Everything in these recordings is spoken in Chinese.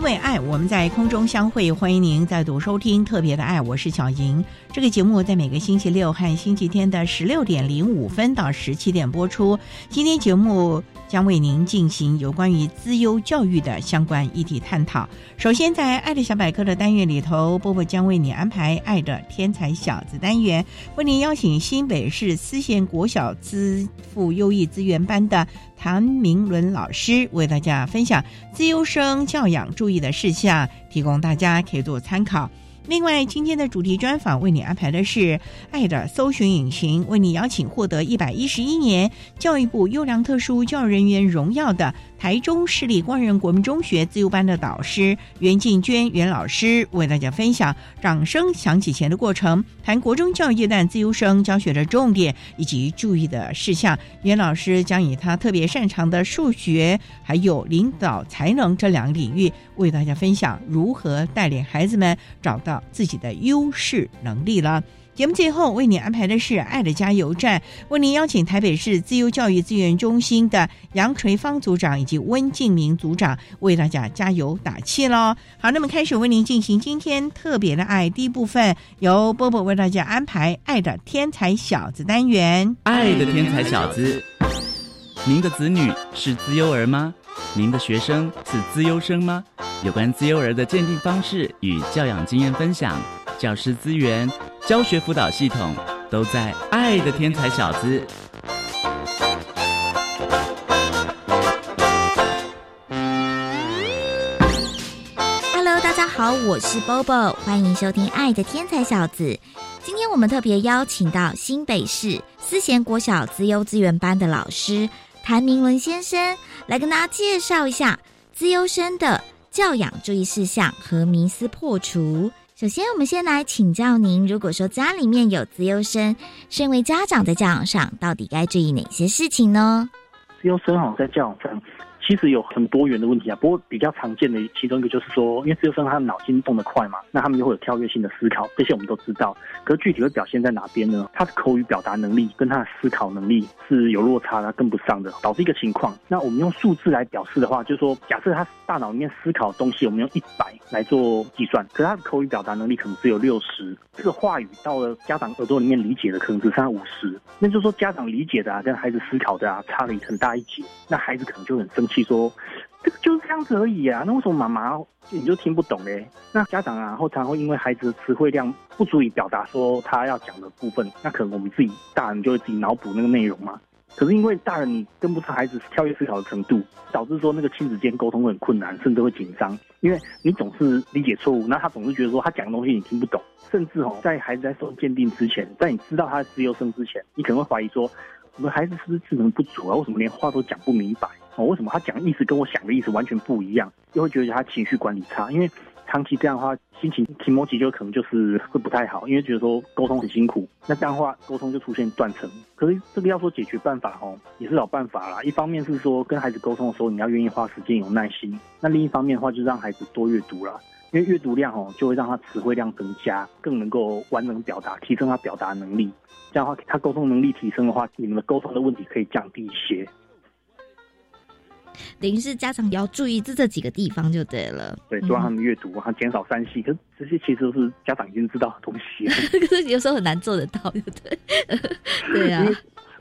因为爱，我们在空中相会。欢迎您再度收听《特别的爱》，我是小莹。这个节目在每个星期六和星期天的十六点零五分到十七点播出。今天节目将为您进行有关于资优教育的相关议题探讨。首先，在“爱的小百科”的单元里头，波波将为你安排“爱的天才小子”单元，为您邀请新北市思贤国小资富优异资源班的。谭明伦老师为大家分享资优生教养注意的事项，提供大家可以做参考。另外，今天的主题专访为你安排的是“爱的搜寻引擎”，为你邀请获得一百一十一年教育部优良特殊教育人员荣耀的。台中市立光仁国民中学自由班的导师袁静娟袁老师为大家分享掌声响起前的过程，谈国中教育阶段自由生教学的重点以及注意的事项。袁老师将以他特别擅长的数学还有领导才能这两个领域，为大家分享如何带领孩子们找到自己的优势能力了。节目最后为你安排的是“爱的加油站”，为您邀请台北市自由教育资源中心的杨垂芳组长以及温敬明组长为大家加油打气喽。好，那么开始为您进行今天特别的爱第一部分，由波波为大家安排“爱的天才小子”单元。爱的天才小子，您的子女是资优儿吗？您的学生是资优生吗？有关资优儿的鉴定方式与教养经验分享，教师资源。教学辅导系统都在《爱的天才小子》。Hello，大家好，我是 Bobo，欢迎收听《爱的天才小子》。今天我们特别邀请到新北市思贤国小资优资源班的老师韩明伦先生，来跟大家介绍一下资优生的教养注意事项和迷思破除。首先，我们先来请教您，如果说家里面有自优生，身为家长在教养上，到底该注意哪些事情呢？自优生好在教养上。其实有很多元的问题啊，不过比较常见的其中一个就是说，因为自由生他的脑筋动得快嘛，那他们就会有跳跃性的思考，这些我们都知道。可是具体会表现在哪边呢？他的口语表达能力跟他的思考能力是有落差的，跟不上的，导致一个情况。那我们用数字来表示的话，就是说，假设他大脑里面思考的东西，我们用一百来做计算，可是他的口语表达能力可能只有六十，这个话语到了家长耳朵里面理解的可能只剩下五十，那就是说家长理解的啊，跟孩子思考的啊，差了很大一截，那孩子可能就很生气说。这个就是这样子而已啊，那为什么妈妈你就听不懂嘞？那家长啊，后常会因为孩子的词汇量不足以表达说他要讲的部分，那可能我们自己大人就会自己脑补那个内容嘛。可是因为大人你跟不上孩子跳跃思考的程度，导致说那个亲子间沟通会很困难，甚至会紧张，因为你总是理解错误，那他总是觉得说他讲的东西你听不懂，甚至哦，在孩子在受鉴定之前，在你知道他是自由生之前，你可能会怀疑说，我们孩子是不是智能不足啊？为什么连话都讲不明白？哦，为什么他讲意思跟我想的意思完全不一样？又会觉得他情绪管理差，因为长期这样的话，心情情绪就可能就是会不太好，因为觉得说沟通很辛苦，那这样的话沟通就出现断层。可是这个要说解决办法哦，也是老办法啦。一方面是说跟孩子沟通的时候，你要愿意花时间有耐心；那另一方面的话，就让孩子多阅读啦，因为阅读量哦就会让他词汇量增加，更能够完整表达，提升他表达能力。这样的话，他沟通能力提升的话，你们的沟通的问题可以降低一些。等于是家长也要注意这这几个地方就对了。对，多让他们阅读，然后，减少三 C，可是这些其实都是家长已经知道的东西。可是有时候很难做得到，对不对？对啊。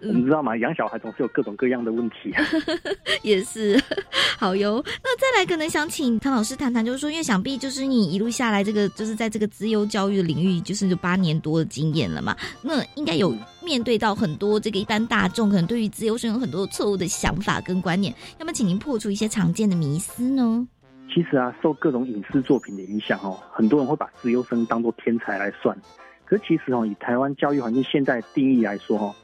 我们知道吗？养小孩总是有各种各样的问题。也是，好哟。那再来，可能想请唐老师谈谈，就是说，因为想必就是你一路下来，这个就是在这个资优教育的领域，就是有八年多的经验了嘛。那应该有面对到很多这个一般大众可能对于资优生有很多错误的想法跟观念，要么请您破除一些常见的迷思呢？其实啊，受各种影视作品的影响哦，很多人会把资优生当做天才来算。可是其实哦，以台湾教育环境现在定义来说哦。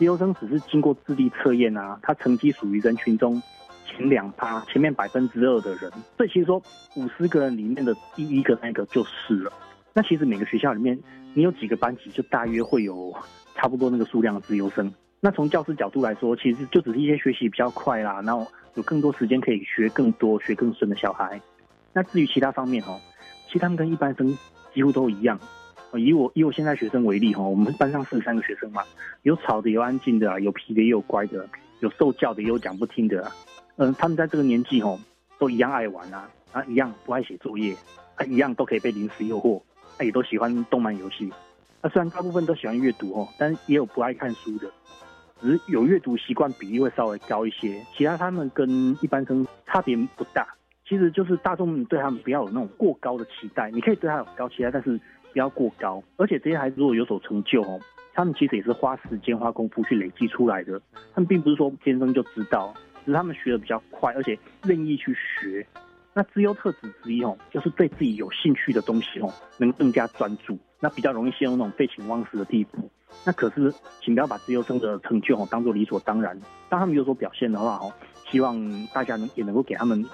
资优生只是经过智力测验啊，他成绩属于人群中前两趴，前面百分之二的人。所以其实说五十个人里面的第一个那个就是了。那其实每个学校里面，你有几个班级，就大约会有差不多那个数量的自优生。那从教师角度来说，其实就只是一些学习比较快啦，然后有更多时间可以学更多、学更深的小孩。那至于其他方面哦，其实他们跟一般生几乎都一样。以我以我现在学生为例哈，我们班上四十三个学生嘛，有吵的，有安静的，有皮的，也有乖的，有受教的，也有讲不听的。嗯，他们在这个年纪哈，都一样爱玩啊，啊，一样不爱写作业，啊，一样都可以被零食诱惑，啊，也都喜欢动漫游戏。那虽然大部分都喜欢阅读哦，但也有不爱看书的，只是有阅读习惯比例会稍微高一些。其他他们跟一般生差别不大，其实就是大众对他们不要有那种过高的期待，你可以对他有高期待，但是。不要过高，而且这些孩子如果有所成就哦，他们其实也是花时间、花功夫去累积出来的。他们并不是说天生就知道，只是他们学的比较快，而且愿意去学。那资优特质之一哦，就是对自己有兴趣的东西哦，能更加专注，那比较容易陷入那种废寝忘食的地步。那可是，请不要把资优生的成就哦当做理所当然。当他们有所表现的话哦，希望大家能也能够给他们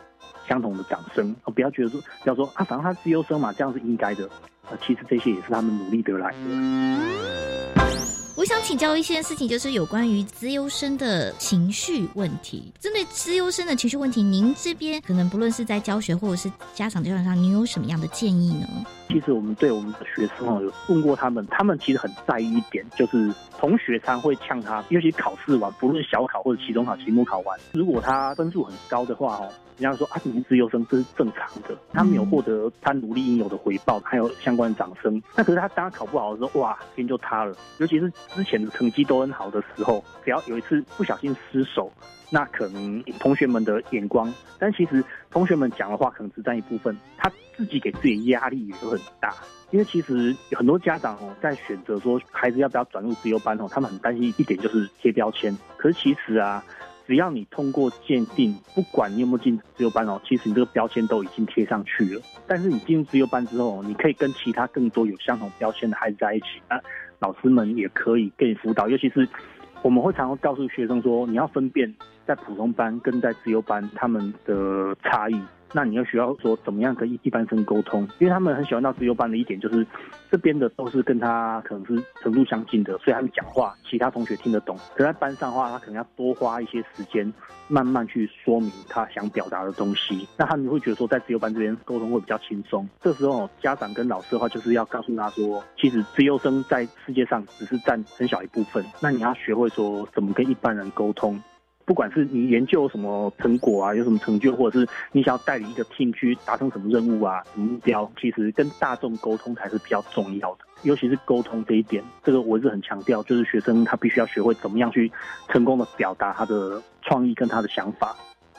相同的掌声，不要觉得说，不要说啊，反正他自由生嘛，这样是应该的。呃，其实这些也是他们努力得来的。我想请教一些事情，就是有关于资优生的情绪问题。针对资优生的情绪问题，您这边可能不论是在教学或者是家长教育上，您有什么样的建议呢？其实我们对我们的学生哦，有问过他们，他们其实很在意一点，就是同学常会呛他，尤其考试完，不论小考或者期中考、期末考完，如果他分数很高的话哦。人家说啊，你是自优生这是正常的，他没有获得他努力应有的回报，还有相关的掌声。那可是他当他考不好的时候，哇，天就塌了。尤其是之前的成绩都很好的时候，只要有一次不小心失手，那可能同学们的眼光，但其实同学们讲的话可能只占一部分，他自己给自己压力也就很大。因为其实很多家长哦，在选择说孩子要不要转入自由班哦，他们很担心一点就是贴标签。可是其实啊。只要你通过鉴定，不管你有没有进自由班哦，其实你这个标签都已经贴上去了。但是你进入自由班之后，你可以跟其他更多有相同标签的孩子在一起啊，老师们也可以给你辅导。尤其是我们会常常告诉学生说，你要分辨在普通班跟在自由班他们的差异。那你要需要说怎么样跟一一般生沟通？因为他们很喜欢到自由班的一点就是，这边的都是跟他可能是程度相近的，所以他们讲话其他同学听得懂。可在班上的话，他可能要多花一些时间，慢慢去说明他想表达的东西。那他们会觉得说，在自由班这边沟通会比较轻松。这时候家长跟老师的话，就是要告诉他说，其实自由生在世界上只是占很小一部分。那你要学会说怎么跟一般人沟通。不管是你研究什么成果啊，有什么成就，或者是你想要带领一个 team 去达成什么任务啊、什么目标，其实跟大众沟通才是比较重要的。尤其是沟通这一点，这个我是很强调，就是学生他必须要学会怎么样去成功的表达他的创意跟他的想法。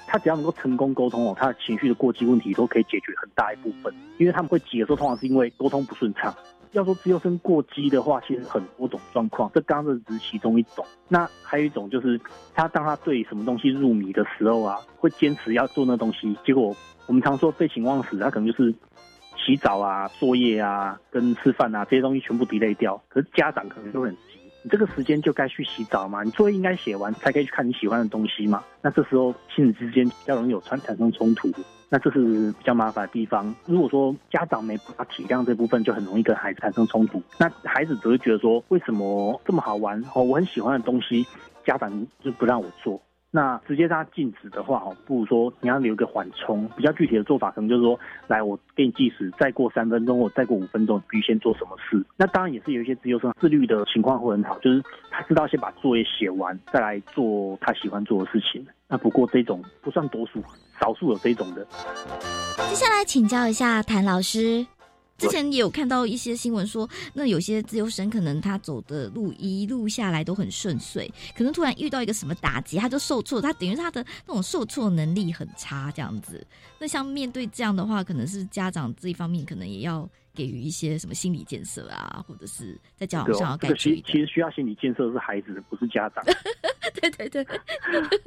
他只要能够成功沟通哦，他的情绪的过激问题都可以解决很大一部分。因为他们会急的时候，通常是因为沟通不顺畅。要说自由生过激的话，其实很多种状况，这刚刚只是其中一种。那还有一种就是，他当他对什么东西入迷的时候啊，会坚持要做那东西，结果我们常说废寝忘食，他可能就是洗澡啊、作业啊、跟吃饭啊这些东西全部堆累掉。可是家长可能就很急，你这个时间就该去洗澡嘛，你作业应该写完才可以去看你喜欢的东西嘛。那这时候亲子之间比较容易有产产生冲突。那这是比较麻烦的地方。如果说家长没办法体谅这部分，就很容易跟孩子产生冲突。那孩子只会觉得说，为什么这么好玩哦，我很喜欢的东西，家长就不让我做。那直接让他禁止的话，哦，不如说你要留个缓冲。比较具体的做法，可能就是说，来，我给你计时，再过三分钟或再过五分钟，必须先做什么事。那当然也是有一些自由生自律的情况会很好，就是他知道先把作业写完，再来做他喜欢做的事情。那不过这种不算多数，少数有这种的。接下来请教一下谭老师。之前也有看到一些新闻说，那有些自由生可能他走的路一路下来都很顺遂，可能突然遇到一个什么打击，他就受挫，他等于他的那种受挫能力很差这样子。那像面对这样的话，可能是家长这一方面可能也要给予一些什么心理建设啊，或者是在教养上要改其其实需要心理建设是孩子，不是家长。对对对，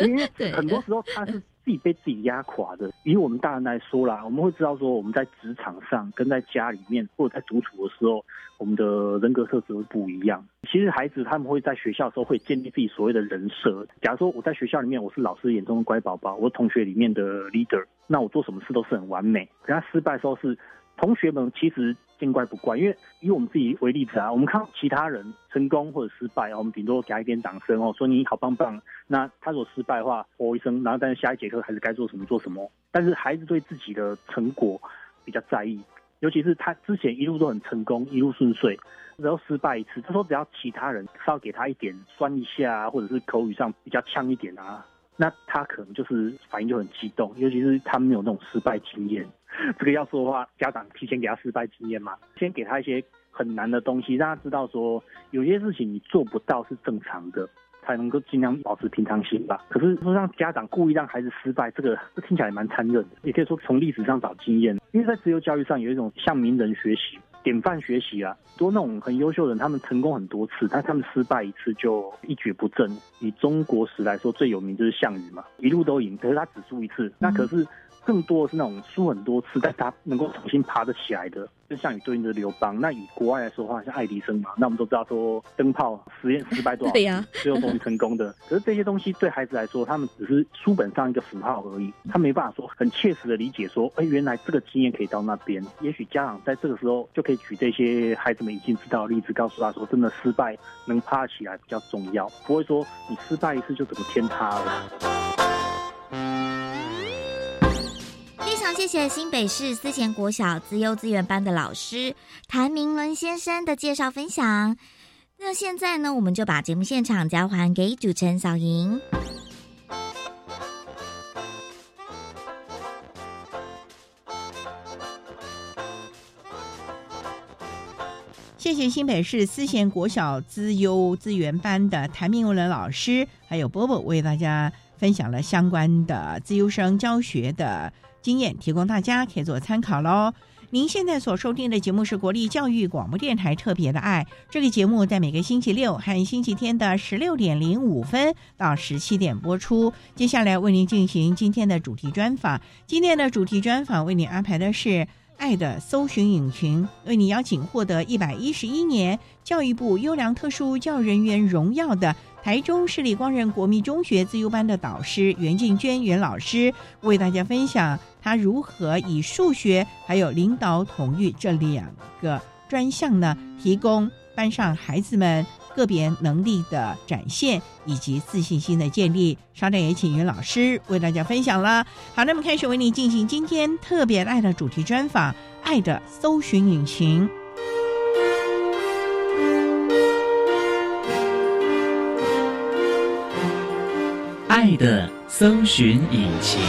因为 很多时候他是。自己被自己压垮的。以我们大人来说啦，我们会知道说，我们在职场上跟在家里面或者在独处的时候，我们的人格特质会不一样。其实孩子他们会在学校的时候会建立自己所谓的人设。假如说我在学校里面我是老师眼中的乖宝宝，我是同学里面的 leader，那我做什么事都是很完美。可他失败的时候是。同学们其实见怪不怪，因为以我们自己为例子啊，我们看到其他人成功或者失败，我们顶多给他一点掌声哦，说你好棒棒。那他如果失败的话，哦一声，然后但是下一节课还是该做什么做什么。但是孩子对自己的成果比较在意，尤其是他之前一路都很成功，一路顺遂，然后失败一次，他说只要其他人稍微给他一点酸一下，或者是口语上比较呛一点啊，那他可能就是反应就很激动，尤其是他没有那种失败经验。这个要说的话，家长提前给他失败经验嘛，先给他一些很难的东西，让他知道说有些事情你做不到是正常的，才能够尽量保持平常心吧。可是说让家长故意让孩子失败，这个这 听起来蛮残忍的。也可以说从历史上找经验，因为在自由教育上有一种向名人学习、典范学习啊，多那种很优秀的人，他们成功很多次，但他们失败一次就一蹶不振。以中国史来说，最有名就是项羽嘛，一路都赢，可是他只输一次，那可是。更多的是那种输很多次，但他能够重新爬得起来的，就像你对应的刘邦。那以国外来说的话，像爱迪生嘛，那我们都知道说灯泡实验失败多少次，最后终于成功的。可是这些东西对孩子来说，他们只是书本上一个符号而已，他没办法说很切实的理解说，哎，原来这个经验可以到那边。也许家长在这个时候就可以举这些孩子们已经知道的例子，告诉他说，真的失败能爬起来比较重要，不会说你失败一次就整个天塌了。谢谢新北市思贤国小资优资源班的老师谭明伦先生的介绍分享。那现在呢，我们就把节目现场交还给主持人小莹。谢谢新北市思贤国小资优资源班的谭明伦老师，还有波波为大家分享了相关的自优生教学的。经验提供大家可以做参考喽。您现在所收听的节目是国立教育广播电台特别的爱，这个节目在每个星期六和星期天的十六点零五分到十七点播出。接下来为您进行今天的主题专访，今天的主题专访为您安排的是。爱的搜寻引擎为你邀请获得一百一十一年教育部优良特殊教人员荣耀的台中市立光仁国民中学自由班的导师袁静娟袁老师，为大家分享他如何以数学还有领导统御这两个专项呢，提供班上孩子们。个别能力的展现以及自信心的建立，稍等也请袁老师为大家分享了。好，那么开始为您进行今天特别爱的主题专访，《爱的搜寻引擎》。爱的搜寻引擎。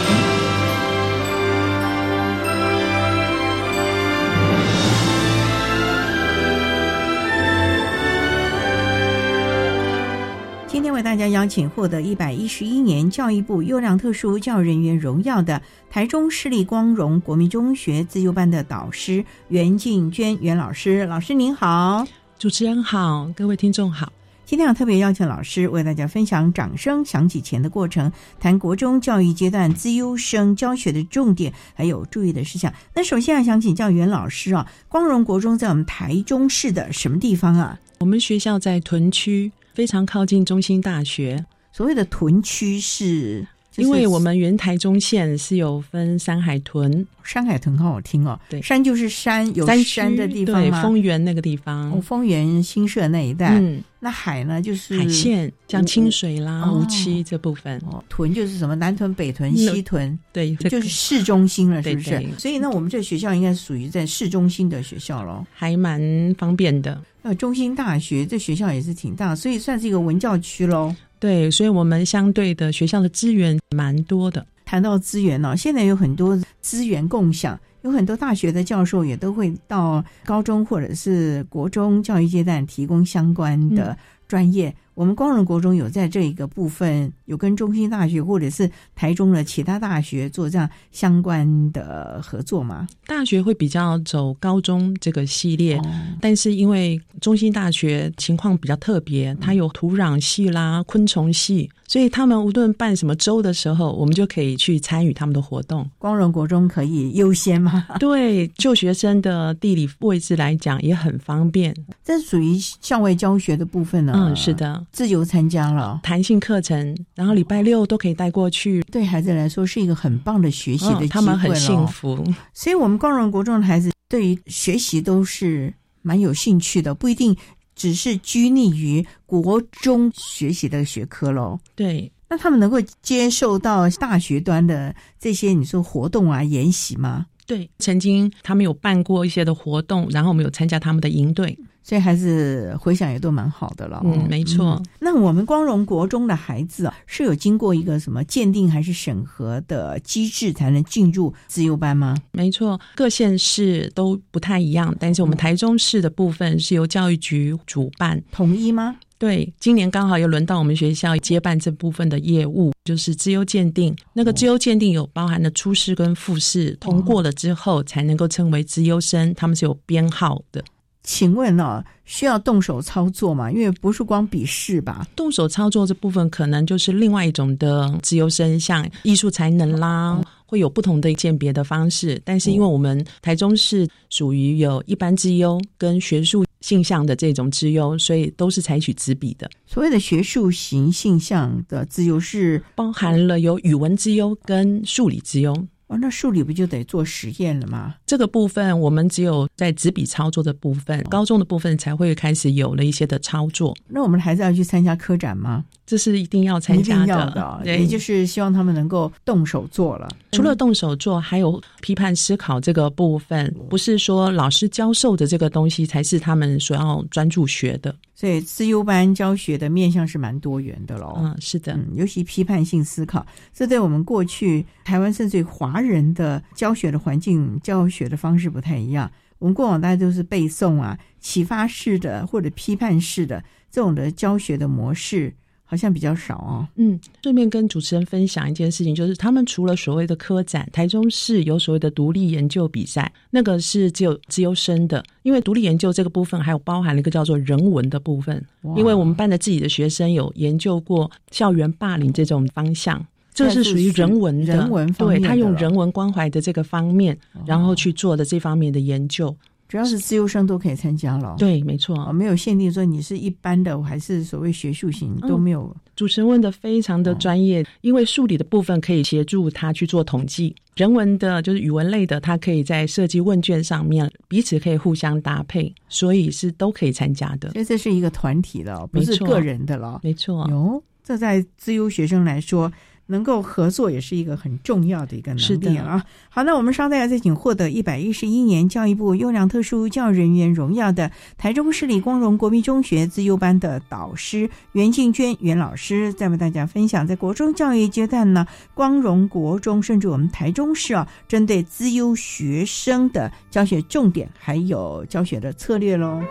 今天为大家邀请获得一百一十一年教育部优良特殊教育人员荣耀的台中市立光荣国民中学自由班的导师袁静娟袁老师，老师您好，主持人好，各位听众好。今天要特别邀请老师为大家分享掌声响起前的过程，谈国中教育阶段资优生教学的重点还有注意的事项。那首先啊想请教袁老师啊，光荣国中在我们台中市的什么地方啊？我们学校在屯区。非常靠近中心大学，所谓的屯区是因为我们原台中县是有分山海屯，山海屯很好听哦，对山就是山有山山的地方对，吗？丰原那个地方，哦，丰原新社那一带，嗯，那海呢就是海线像清水啦、哦无期这部分，哦，屯就是什么南屯、北屯、西屯，对，就是市中心了，是不是？对对所以呢，我们这个学校应该是属于在市中心的学校咯。还蛮方便的。呃，中心大学这学校也是挺大，所以算是一个文教区喽。对，所以我们相对的学校的资源蛮多的。谈到资源呢、现在有很多资源共享，有很多大学的教授也都会到高中或者是国中教育阶段提供相关的专业。我们光荣国中有在这一个部分有跟中心大学或者是台中的其他大学做这样相关的合作吗？大学会比较走高中这个系列，哦但是因为中心大学情况比较特别，它有土壤系啦、昆虫系，所以他们无论办什么周的时候，我们就可以去参与他们的活动。光荣国中可以优先吗？对就学生的地理位置来讲也很方便。这属于校外教学的部分呢？嗯，是，的，自由参加了。弹性课程，然后礼拜六都可以带过去，对孩子来说是一个很棒的学习的机会、嗯他们很幸。福。所以，我们光荣国中的孩子对于学习都是蛮有兴趣的，不一定只是拘泥于国中学习的学科喽。对，那他们能够接受到大学端的这些你说活动啊、研习吗？对，曾经他们有办过一些的活动，然后我们有参加他们的营队。所以孩子回想也都蛮好的了、哦。嗯没错嗯那我们光荣国中的孩子啊，是有经过一个什么鉴定还是审核的机制才能进入自优班吗？没错，各县市都不太一样，但是我们台中市的部分是由教育局主办。统一吗？对，今年刚好又轮到我们学校接办这部分的业务，就是资优鉴定。那个资优鉴定有包含了初试跟复试，通过了之后才能够称为资优生，他们是有编号的。请问哦，需要动手操作吗？因为不是光笔试吧？动手操作这部分可能就是另外一种的自由生，像艺术才能啦，会有不同的鉴别的方式。但是因为我们台中市属于有一般之优跟学术性向的这种之优，所以都是采取纸笔的，所谓的学术型性向的自由是包含了有语文之优跟数理之优。哦，那数理不就得做实验了吗？这个部分我们只有在纸笔操作的部分，高中的部分才会开始有了一些的操作，那我们的孩子要去参加科展吗？这是一定要参加要的，对，也就是希望他们能够动手做了。除了动手做，还有批判思考这个部分，不是说老师教授的这个东西才是他们所要专注学的。所以自优班教学的面向是蛮多元的喽。嗯，是的，嗯，尤其批判性思考，这对我们过去台湾甚至于华人的教学的环境、教学的方式不太一样。我们过往大家都是背诵啊、启发式的或者批判式的这种的教学的模式，好像比较少哦。嗯，顺便跟主持人分享一件事情，就是他们除了所谓的科展，台中市有所谓的独立研究比赛，那个是只有自由生的，因为独立研究这个部分还有包含了一个叫做人文的部分，因为我们班的自己的学生有研究过校园霸凌这种方向。这个是属于人文的，人文方面的对他用人文关怀的这个方面，然后去做的这方面的研究。主要是自由生都可以参加了。对，没哦，错。没有限定说你是一般的还是所谓学术型嗯都没有。主持人问的非常的专业，因为数理的部分可以协助他去做统计，人文的就是语文类的，他可以在设计问卷上面彼此可以互相搭配，所以是都可以参加的。所以这是一个团体的哦，不是个人的了。没错，有，这在自由学生来说，能够合作也是一个很重要的一个能力啊。好，那我们稍待再请获得一百一十一年教育部优良特殊教育人员荣耀的台中市立光荣国民中学自优班的导师袁静娟袁老师，再为大家分享在国中教育阶段呢，光荣国中甚至我们台中市啊，针对资优学生的教学重点还有教学的策略喽。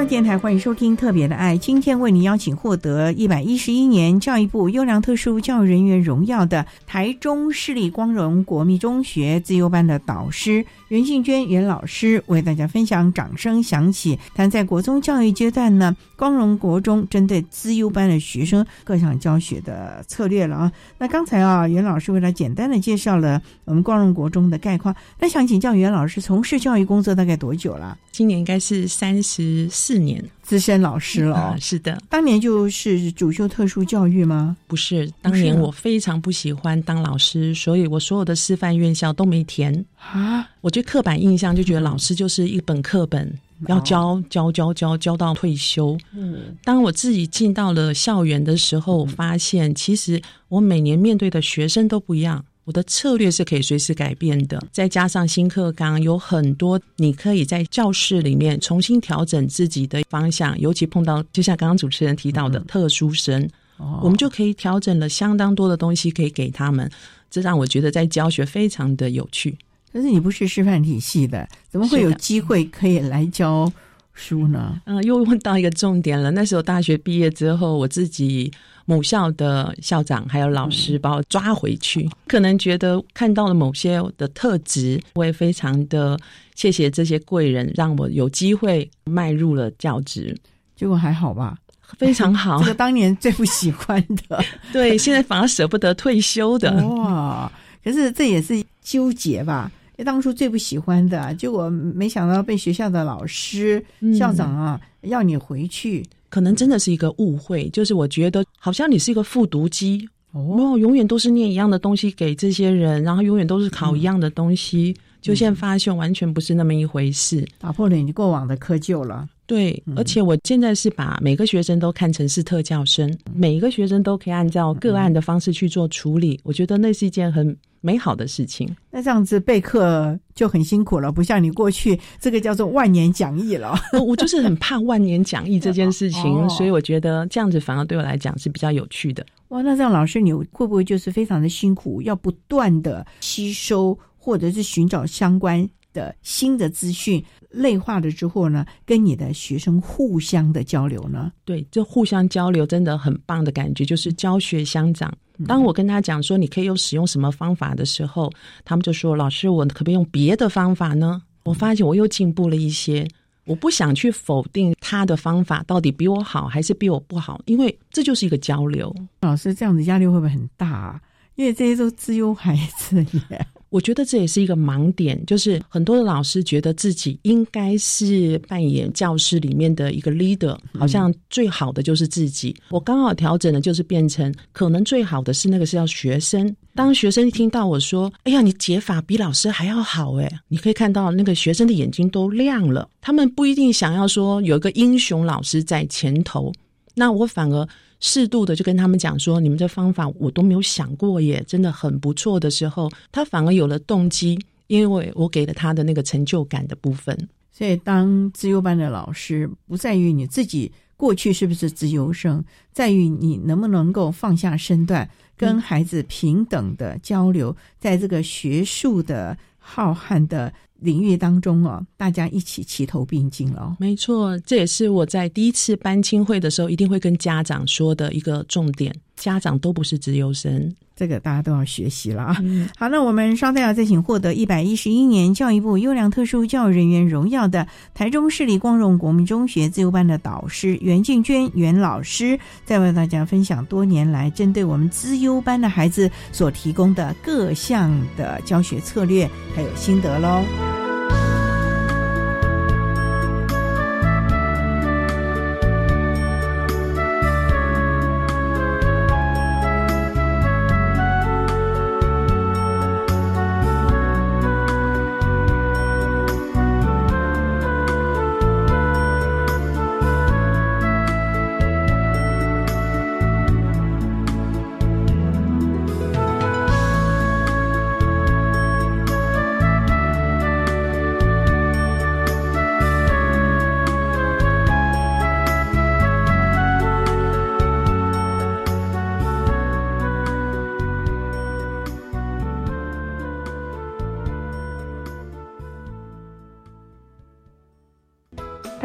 教电台欢迎收听《特别的爱》，今天为您邀请获得一百一十一年教育部优良特殊教育人员荣耀的台中市立光荣国民中学自优班的导师袁静娟袁老师，为大家分享。掌声响起，谈在国中教育阶段呢，光荣国中针对自优班的学生各项教学的策略了啊。那刚才啊，袁老师为了简单的介绍了我们光荣国中的概况，那想请教袁老师，从事教育工作大概多久了？今年应该是三十四年，资深老师了。是的，当年就是主修特殊教育吗？不是，当年我非常不喜欢当老师，所以我所有的师范院校都没填啊。我觉得刻板印象就觉得老师就是一本课本，要教教教教教到退休。嗯，当我自己进到了校园的时候，发现其实我每年面对的学生都不一样。我的策略是可以随时改变的，再加上新课纲有很多，你可以在教室里面重新调整自己的方向。尤其碰到就像刚刚主持人提到的特殊生，我们就可以调整了相当多的东西可以给他们，这让我觉得在教学非常的有趣。可是你不是师范体系的，怎么会有机会可以来教书呢？嗯，又问到一个重点了。那时候大学毕业之后，我自己。母校的校长还有老师把我抓回去，可能觉得看到了某些的特质，我也非常的谢谢这些贵人，让我有机会迈入了教职。结果还好吧？非常好。这个当年最不喜欢的，对，现在反而舍不得退休的。哇！可是这也是纠结吧？当初最不喜欢的，结果没想到被学校的老师、校长啊要你回去。可能真的是一个误会，就是我觉得好像你是一个复读机哦，永远都是念一样的东西给这些人，然后永远都是考一样的东西，就现在发现完全不是那么一回事，打破了你过往的窠臼了。对，而且我现在是把每个学生都看成是特教生，每一个学生都可以按照个案的方式去做处理。我觉得那是一件很美好的事情。那这样子备课就很辛苦了，不像你过去这个叫做万年讲义了。我就是很怕万年讲义这件事情，所以我觉得这样子反而对我来讲是比较有趣的。哇，那这样老师你会不会就是非常的辛苦，要不断的吸收或者是寻找相关？的新的资讯内化了之后呢，跟你的学生互相的交流呢？对，这互相交流真的很棒的感觉，就是教学相长。当我跟他讲说你可以用使用什么方法的时候，他们就说：“老师，我可不可以用别的方法呢？”我发现我又进步了一些。我不想去否定他的方法到底比我好还是比我不好，因为这就是一个交流。老师这样子压力会不会很大？啊？因为这些都自由孩子耶。我觉得这也是一个盲点，就是很多的老师觉得自己应该是扮演教室里面的一个 leader，好像最好的就是自己。我刚好调整的就是变成，可能最好的是那个是要学生。当学生一听到我说：“哎呀，你解法比老师还要好！”哎，你可以看到那个学生的眼睛都亮了。他们不一定想要说有一个英雄老师在前头，那我反而。适度的就跟他们讲说，你们这方法我都没有想过耶，真的很不错的时候，他反而有了动机，因为我给了他的那个成就感的部分。所以，当自由班的老师，不在于你自己过去是不是自由生，在于你能不能够放下身段，跟孩子平等的交流，在这个学术的浩瀚的。领域当中哦，大家一起齐头并进哦。没错，这也是我在第一次班青会的时候一定会跟家长说的一个重点。家长都不是自由生。这个大家都要学习了啊！好，那我们稍待要再请获得一百一十一年教育部优良特殊教育人员荣耀的台中市立光荣国民中学自由班的导师袁静娟袁老师，再为大家分享多年来针对我们资优班的孩子所提供的各项的教学策略还有心得喽。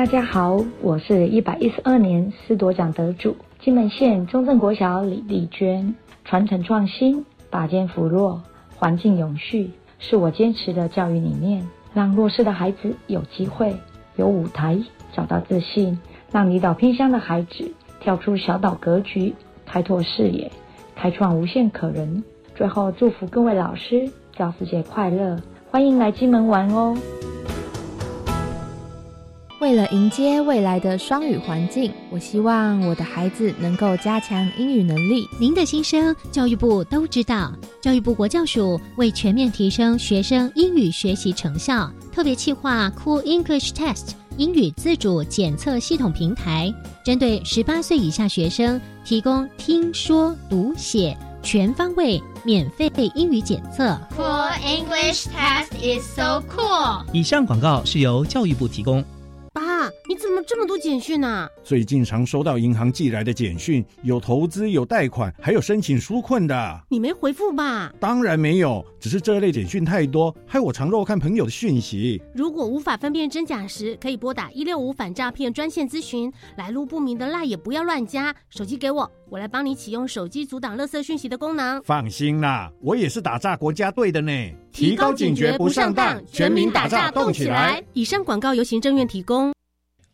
大家好，我是一百一十二年师铎奖得主金门县中正国小李丽娟。传承创新，拔尖扶弱，环境永续，是我坚持的教育理念。让弱势的孩子有机会、有舞台，找到自信；让离岛偏乡的孩子跳出小岛格局，开拓视野，开创无限可能。最后，祝福各位老师教师节快乐！欢迎来金门玩哦。为了迎接未来的双语环境，我希望我的孩子能够加强英语能力。您的心声，教育部都知道。教育部国教署为全面提升学生英语学习成效，特别企划 Cool English Test 英语自主检测系统平台，针对十八岁以下学生提供听说读写全方位免费英语检测。Cool English Test is so cool。以上广告是由教育部提供。怎么这么多简讯呢？最近常收到银行寄来的简讯，有投资、有贷款，还有申请纾困的。你没回复吧？当然没有，只是这类简讯太多，害我常漏看朋友的讯息。如果无法分辨真假时，可以拨打一六五反诈骗专线咨询。来路不明的赖也不要乱加。手机给我，我来帮你启用手机阻挡垃圾讯息的功能。放心啦，我也是打诈国家队的呢。提高警觉，不上当，全民打诈动起来。以上广告由行政院提供。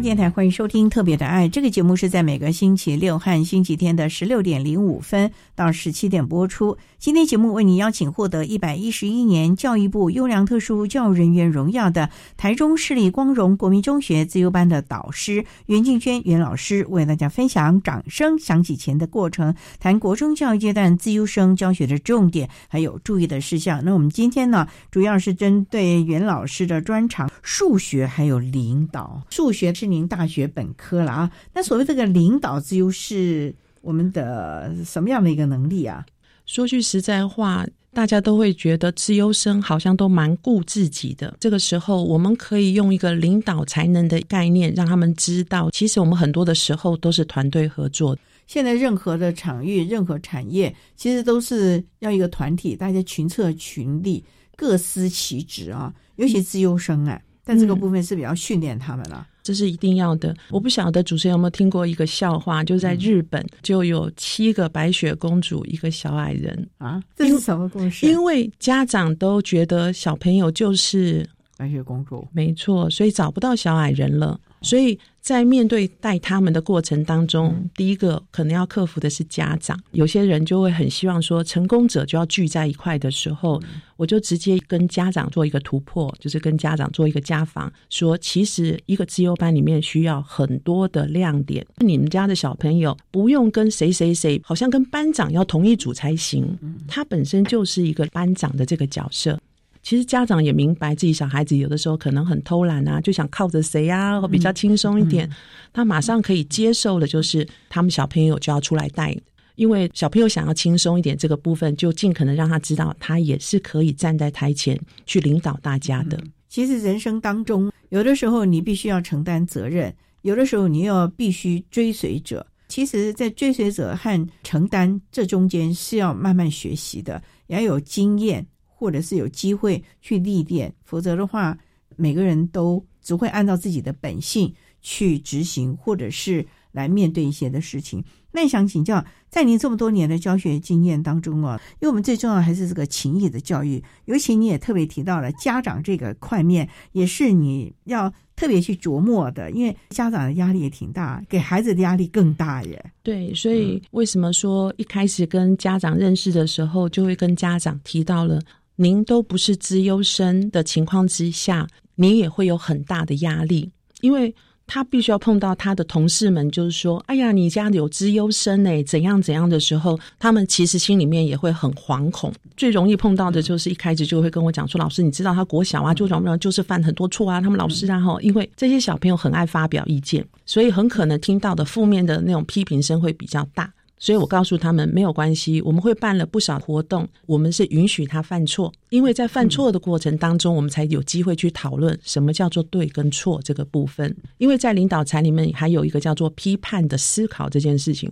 电台欢迎收听《特别的爱》这个节目，是在每个星期六和星期天的十六点零五分到十七点播出。今天节目为您邀请获得一百一十一年教育部优良特殊教育人员荣耀的台中市立光荣国民中学自由班的导师袁静娟袁老师，为大家分享掌声响起前的过程，谈国中教育阶段自优生教学的重点还有注意的事项。那我们今天呢，主要是针对袁老师的专长数学还有领导。数学是您大学本科了啊？那所谓这个领导自优是我们的什么样的一个能力啊？说句实在话，大家都会觉得自优生好像都蛮顾自己的。这个时候，我们可以用一个领导才能的概念，让他们知道，其实我们很多的时候都是团队合作。现在任何的场域、任何产业，其实都是要一个团体，大家群策群力，各司其职啊。尤其自优生啊，但这个部分是比较训练他们了。这是一定要的。我不晓得主持人有没有听过一个笑话，就在日本就有七个白雪公主，一个小矮人啊。这是什么故事？因为家长都觉得小朋友就是白雪公主，没错，所以找不到小矮人了。所以在面对带他们的过程当中，第一个可能要克服的是家长。有些人就会很希望说，成功者就要聚在一块的时候，我就直接跟家长做一个突破，就是跟家长做一个家访，说其实一个自优班里面需要很多的亮点。你们家的小朋友不用跟谁谁谁，好像跟班长要同一组才行，他本身就是一个班长的这个角色。其实家长也明白自己小孩子有的时候可能很偷懒啊，就想靠着谁啊，或比较轻松一点。他马上可以接受的，就是他们小朋友就要出来带，因为小朋友想要轻松一点，这个部分就尽可能让他知道，他也是可以站在台前去领导大家的。其实人生当中，有的时候你必须要承担责任，有的时候你又必须追随者。其实，在追随者和承担这中间是要慢慢学习的，也要有经验。或者是有机会去历练，否则的话，每个人都只会按照自己的本性去执行，或者是来面对一些的事情。那想请教，在您这么多年的教学经验当中啊，因为我们最重要还是这个情谊的教育，尤其你也特别提到了家长这个块面，也是你要特别去琢磨的，因为家长的压力也挺大，给孩子的压力更大耶。对，所以为什么说一开始跟家长认识的时候，就会跟家长提到了。您都不是资优生的情况之下，你也会有很大的压力，因为。他必须要碰到他的同事们，就是说，哎呀，你家有资优生哎，怎样怎样的时候，他们其实心里面也会很惶恐。最容易碰到的就是一开始就会跟我讲说，老师，你知道他国小啊，就怎么就是犯很多错啊，他们老师啊哈，因为这些小朋友很爱发表意见，所以很可能听到的负面的那种批评声会比较大。所以我告诉他们没有关系，我们会办了不少活动，我们是允许他犯错，因为在犯错的过程当中，我们才有机会去讨论什么叫做对跟错这个部分。因为在领导才里面还有一个叫做批判的思考这件事情，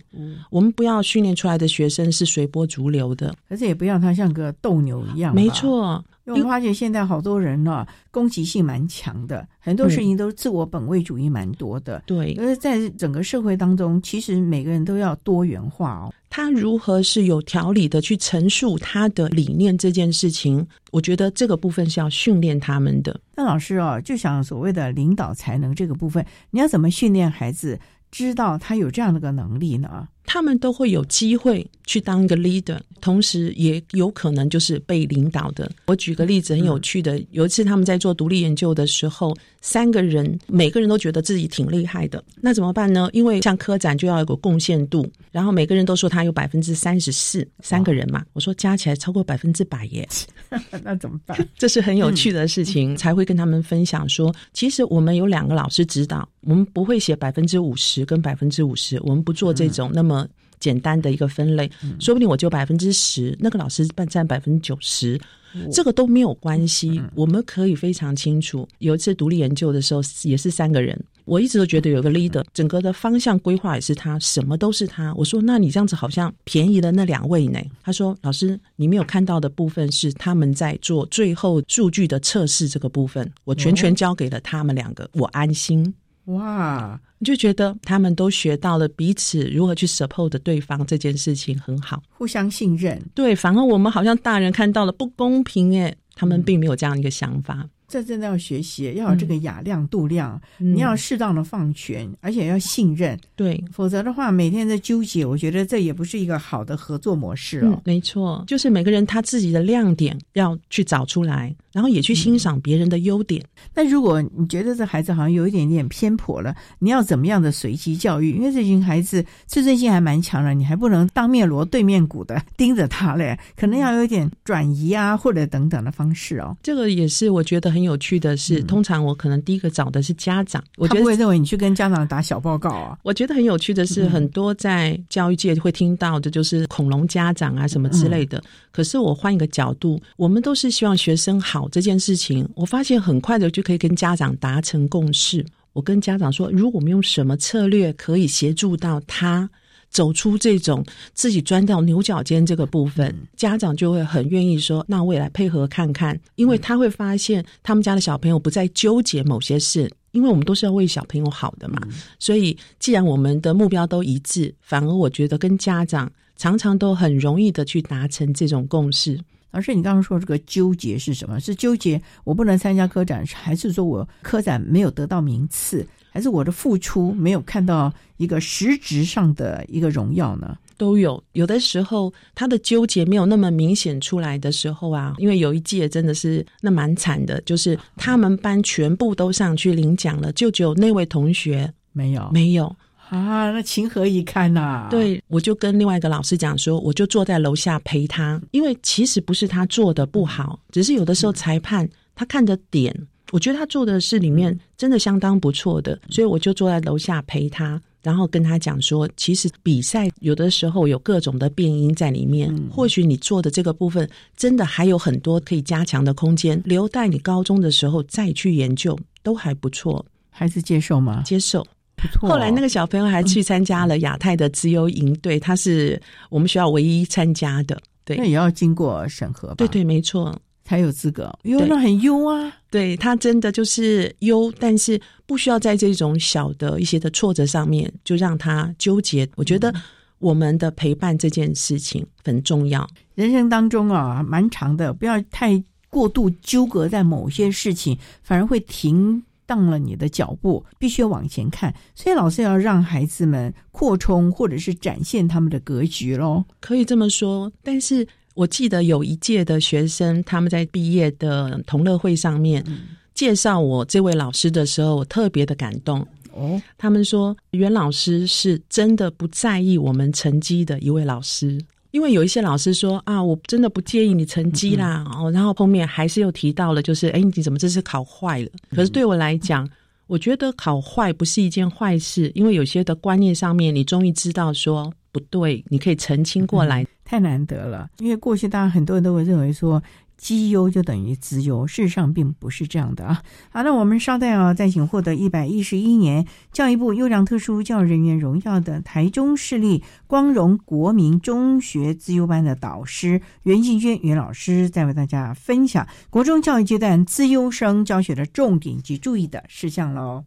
我们不要训练出来的学生是随波逐流的，而且也不要他像个斗牛一样。没错。因为我发现现在好多人呢，攻击性蛮强的，很多事情都是自我本位主义蛮多的。对，而在整个社会当中，其实每个人都要多元化哦。他如何是有条理的去陈述他的理念这件事情，我觉得这个部分是要训练他们的。那老师哦，就想所谓的领导才能这个部分，你要怎么训练孩子？知道他有这样的个能力呢，他们都会有机会去当一个 leader，同时也有可能就是被领导的。我举个例子，很有趣的，有一次他们在做独立研究的时候，三个人每个人都觉得自己挺厉害的，那怎么办呢？因为像科展就要有个贡献度，然后每个人都说他有百分之三十四，三个人嘛，我说加起来超过百分之百耶，那怎么办？这是很有趣的事情，才会跟他们分享说，其实我们有两个老师指导。我们不会写百分之五十跟百分之五十，我们不做这种那么简单的一个分类。说不定我就百分之十，那个老师占占百分之九十，这个都没有关系。我们可以非常清楚。有一次独立研究的时候，也是三个人。我一直都觉得有个 leader，整个的方向规划也是他，什么都是他。我说，那你这样子好像便宜了那两位呢？他说，老师，你没有看到的部分是他们在做最后数据的测试这个部分，我全权交给了他们两个，我安心。哇，你就觉得他们都学到了彼此如何去 support 对方这件事情很好，互相信任。对，反而我们好像大人看到了不公平，哎，他们并没有这样一个想法。这真的要学习，要有这个雅量度量，你要适当的放权，而且要信任。对，否则的话，每天在纠结，我觉得这也不是一个好的合作模式哦。没错，就是每个人他自己的亮点要去找出来。然后也去欣赏别人的优点。那如果你觉得这孩子好像有一点点偏颇了，你要怎么样的随机教育？因为这群孩子自尊心还蛮强的，你还不能当面锣对面鼓的盯着他嘞，可能要有一点转移啊，或者等等的方式哦。这个也是我觉得很有趣的是，通常我可能第一个找的是家长，我他不会认为你去跟家长打小报告啊。我觉得很有趣的是，很多在教育界会听到的就是恐龙家长啊什么之类的。可是我换一个角度，我们都是希望学生好这件事情。我发现很快的就可以跟家长达成共识。我跟家长说，如果我们用什么策略可以协助到他走出这种自己钻到牛角尖这个部分，家长就会很愿意说，那我也来配合看看。因为他会发现他们家的小朋友不再纠结某些事，因为我们都是要为小朋友好的嘛。所以既然我们的目标都一致，反而我觉得跟家长。常常都很容易的去达成这种共识。老师，你刚刚说这个纠结是什么？是纠结我不能参加科展，还是说我科展没有得到名次，还是我的付出没有看到一个实质上的一个荣耀呢？都有。有的时候他的纠结没有那么明显出来的时候啊，因为有一届真的是那蛮惨的，就是他们班全部都上去领奖了，就只有那位同学没有，没有。啊，那情何以堪呐！对，我就跟另外一个老师讲说，我就坐在楼下陪他，因为其实不是他做的不好，只是有的时候裁判他看的点，我觉得他做的是里面真的相当不错的，所以我就坐在楼下陪他，然后跟他讲说，其实比赛有的时候有各种的变音在里面，或许你做的这个部分真的还有很多可以加强的空间，留待你高中的时候再去研究，都还不错。孩子接受吗？接受。后来那个小朋友还去参加了亚太的自由营队，他是我们学校唯一参加的。对，那也要经过审核吧？对对，没错，才有资格。优那很优啊，对他真的就是优，但是不需要在这种小的一些的挫折上面就让他纠结。我觉得我们的陪伴这件事情很重要，人生当中啊蛮长的，不要太过度纠葛在某些事情，反而会停。上了你的脚步，必须要往前看，所以老师要让孩子们扩充或者是展现他们的格局喽。可以这么说，但是我记得有一届的学生，他们在毕业的同乐会上面。介绍我这位老师的时候，我特别的感动。哦，他们说袁老师是真的不在意我们成绩的一位老师，因为有一些老师说啊，我真的不介意你成绩啦，哦，然后后面还是又提到了，就是哎，你怎么这次考坏了？可是对我来讲，我觉得考坏不是一件坏事，因为有些的观念上面，你终于知道说不对，你可以澄清过来，太难得了。因为过去大家很多人都会认为说。绩优就等于资优，事实上并不是这样的啊！好，那我们稍待啊，再请获得一百一十一年教育部优良特殊教育人员荣耀的台中市立光荣国民中学资优班的导师袁静娟袁老师，再为大家分享国中教育阶段资优生教学的重点及注意的事项喽。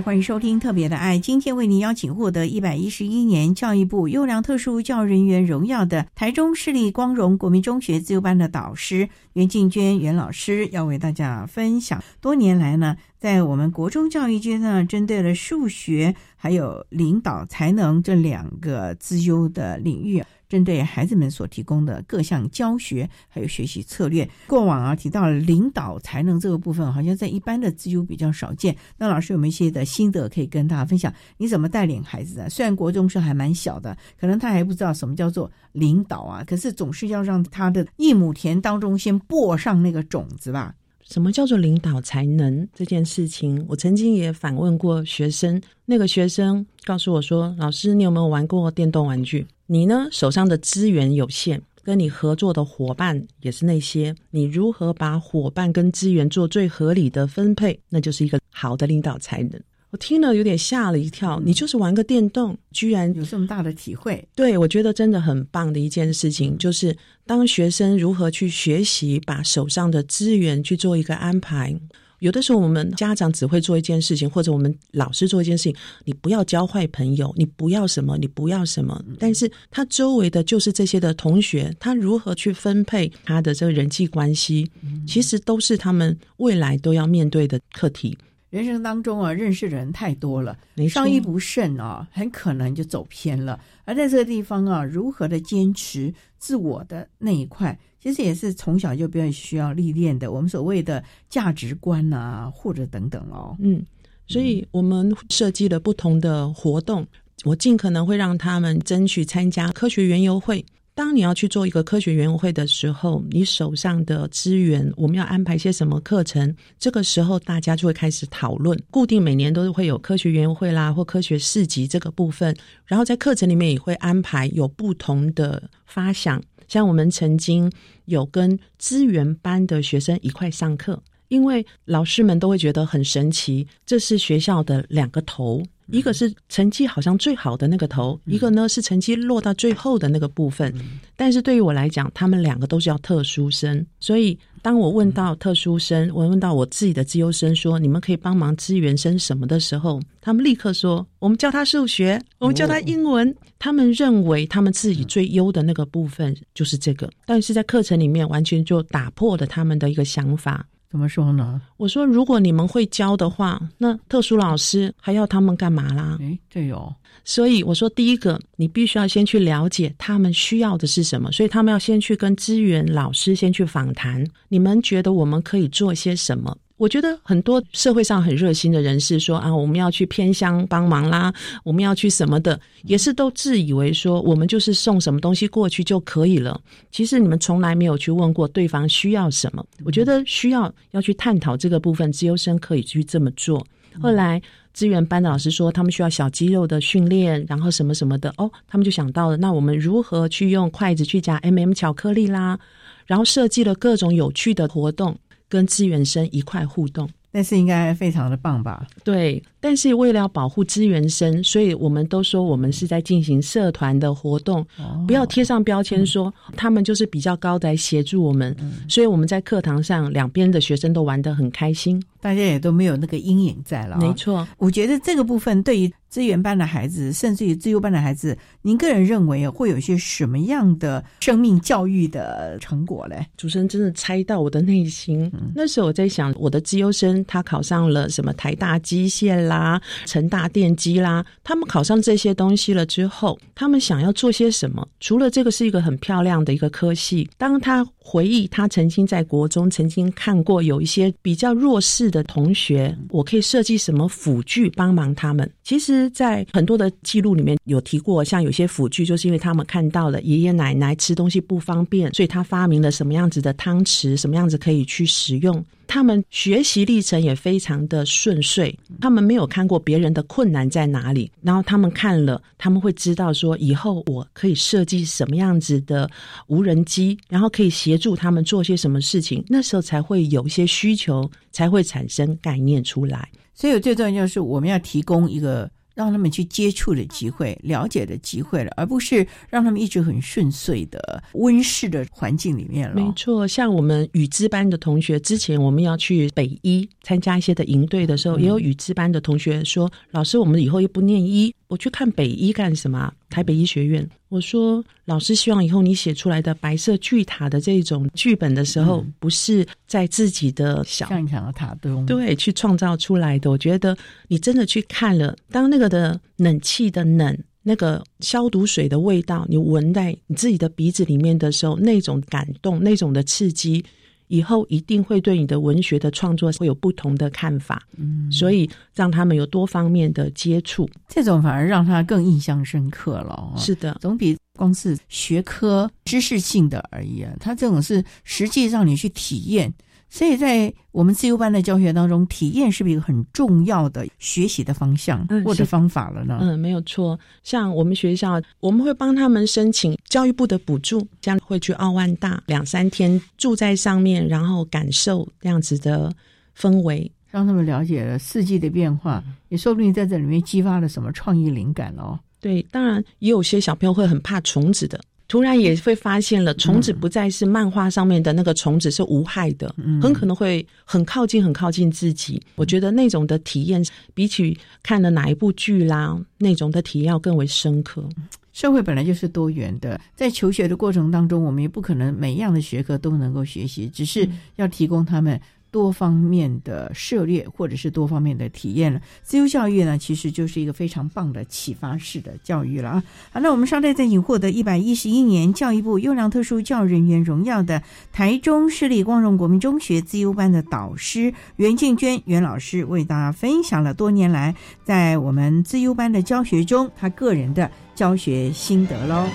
欢迎收听《特别的爱》，今天为您邀请获得一百一十一年教育部优良特殊教育人员荣耀的台中市立光荣国民中学自由班的导师袁静娟袁老师，要为大家分享多年来呢，在我们国中教育阶段，针对了数学还有领导才能这两个资优的领域。针对孩子们所提供的各项教学还有学习策略，过往啊提到领导才能这个部分，好像在一般的资优比较少见。那老师有没有一些的心得可以跟大家分享？你怎么带领孩子的？虽然国中生还蛮小的，可能他还不知道什么叫做领导啊，可是总是要让他的一亩田当中先播上那个种子吧。什么叫做领导才能这件事情？我曾经也反问过学生，那个学生告诉我说：“老师，你有没有玩过电动玩具？”你呢？手上的资源有限，跟你合作的伙伴也是那些。你如何把伙伴跟资源做最合理的分配？那就是一个好的领导才能。我听了有点吓了一跳。你就是玩个电动，居然有这么大的体会？对，我觉得真的很棒的一件事情，就是当学生如何去学习，把手上的资源去做一个安排。有的时候，我们家长只会做一件事情，或者我们老师做一件事情。你不要交坏朋友，你不要什么，你不要什么。但是他周围的就是这些的同学，他如何去分配他的这个人际关系，其实都是他们未来都要面对的课题。人生当中啊，认识的人太多了，稍一不慎啊，很可能就走偏了。而在这个地方啊，如何的坚持自我的那一块？其实也是从小就比较需要历练的，我们所谓的价值观啊，或者等等哦。嗯，所以我们设计了不同的活动，我尽可能会让他们争取参加科学园游会。当你要去做一个科学园游会的时候，你手上的资源，我们要安排些什么课程？这个时候大家就会开始讨论。固定每年都是会有科学园游会啦，或科学市集这个部分，然后在课程里面也会安排有不同的发想。像我们曾经有跟资源班的学生一块上课，因为老师们都会觉得很神奇，这是学校的两个头。一个是成绩好像最好的那个头，一个呢是成绩落到最后的那个部分。但是对于我来讲，他们两个都是要特殊生。所以当我问到特殊生，我问到我自己的自优生说：“你们可以帮忙支援生什么的时候？”他们立刻说：“我们教他数学，我们教他英文。”他们认为他们自己最优的那个部分就是这个，但是在课程里面完全就打破了他们的一个想法。怎么说呢？我说，如果你们会教的话，那特殊老师还要他们干嘛啦？诶，对哦。所以我说，第一个，你必须要先去了解他们需要的是什么。所以他们要先去跟资源老师先去访谈。你们觉得我们可以做些什么？我觉得很多社会上很热心的人士说啊，我们要去偏乡帮忙啦，我们要去什么的，也是都自以为说我们就是送什么东西过去就可以了。其实你们从来没有去问过对方需要什么。我觉得需要要去探讨这个部分，自由生可以去这么做。后来资源班的老师说他们需要小肌肉的训练，然后什么什么的哦，他们就想到了，那我们如何去用筷子去夹 M M 巧克力啦，然后设计了各种有趣的活动。跟资源生一块互动，那是应该非常的棒吧？对，但是为了要保护资源生，所以我们都说我们是在进行社团的活动，不要贴上标签说他们就是比较高的来协助我们。所以我们在课堂上两边的学生都玩得很开心。大家也都没有那个阴影在了。没错，我觉得这个部分对于资源班的孩子，甚至于自由班的孩子，您个人认为会有一些什么样的生命教育的成果嘞？主持人真的猜到我的内心。那时候我在想，我的资优生他考上了什么台大机械啦、成大电机啦，他们考上这些东西了之后，他们想要做些什么？除了这个是一个很漂亮的一个科系，当他回忆他曾经在国中曾经看过有一些比较弱势的同学，我可以设计什么辅具帮忙他们？其实。在很多的记录里面有提过，像有些辅具，就是因为他们看到了爷爷奶奶吃东西不方便，所以他发明了什么样子的汤匙，什么样子可以去使用。他们学习历程也非常的顺遂，他们没有看过别人的困难在哪里，然后他们看了，他们会知道说以后我可以设计什么样子的无人机，然后可以协助他们做些什么事情。那时候才会有一些需求，才会产生概念出来。所以最重要就是我们要提供一个。让他们去接触的机会、了解的机会了，而不是让他们一直很顺遂的温室的环境里面了。没错，像我们语资班的同学，之前我们要去北医参加一些的营队的时候，也有语资班的同学说：“老师，我们以后又不念医。”我去看北医干什么？台北医学院。我说，老师希望以后你写出来的白色巨塔的这种剧本的时候，不是在自己的小像墙的塔中对去创造出来的。我觉得你真的去看了，当那个的冷气的冷，那个消毒水的味道，你闻在你自己的鼻子里面的时候，那种感动，那种的刺激。以后一定会对你的文学的创作会有不同的看法，嗯，所以让他们有多方面的接触，这种反而让他更印象深刻了。是的，总比光是学科知识性的而已啊，他这种是实际让你去体验。所以在我们自由班的教学当中，体验是不是一个很重要的学习的方向或者方法了呢？嗯，没有错。像我们学校，我们会帮他们申请教育部的补助，这样会去奥万大两三天住在上面，然后感受这样子的氛围，让他们了解了四季的变化，也说不定在这里面激发了什么创意灵感哦。对，当然也有些小朋友会很怕虫子的。突然也会发现了，虫子不再是漫画上面的那个虫子是无害的，很可能会很靠近、很靠近自己。我觉得那种的体验，比起看了哪一部剧啦，那种的体验要更为深刻。社会本来就是多元的，在求学的过程当中，我们也不可能每一样的学科都能够学习，只是要提供他们。多方面的涉猎，或者是多方面的体验了。自由教育呢，其实就是一个非常棒的启发式的教育了啊！好，那我们稍待再请获得一百一十一年教育部优良特殊教育人员荣耀的台中市立光荣国民中学自由班的导师袁静娟袁老师，为大家分享了多年来在我们自由班的教学中他个人的教学心得喽。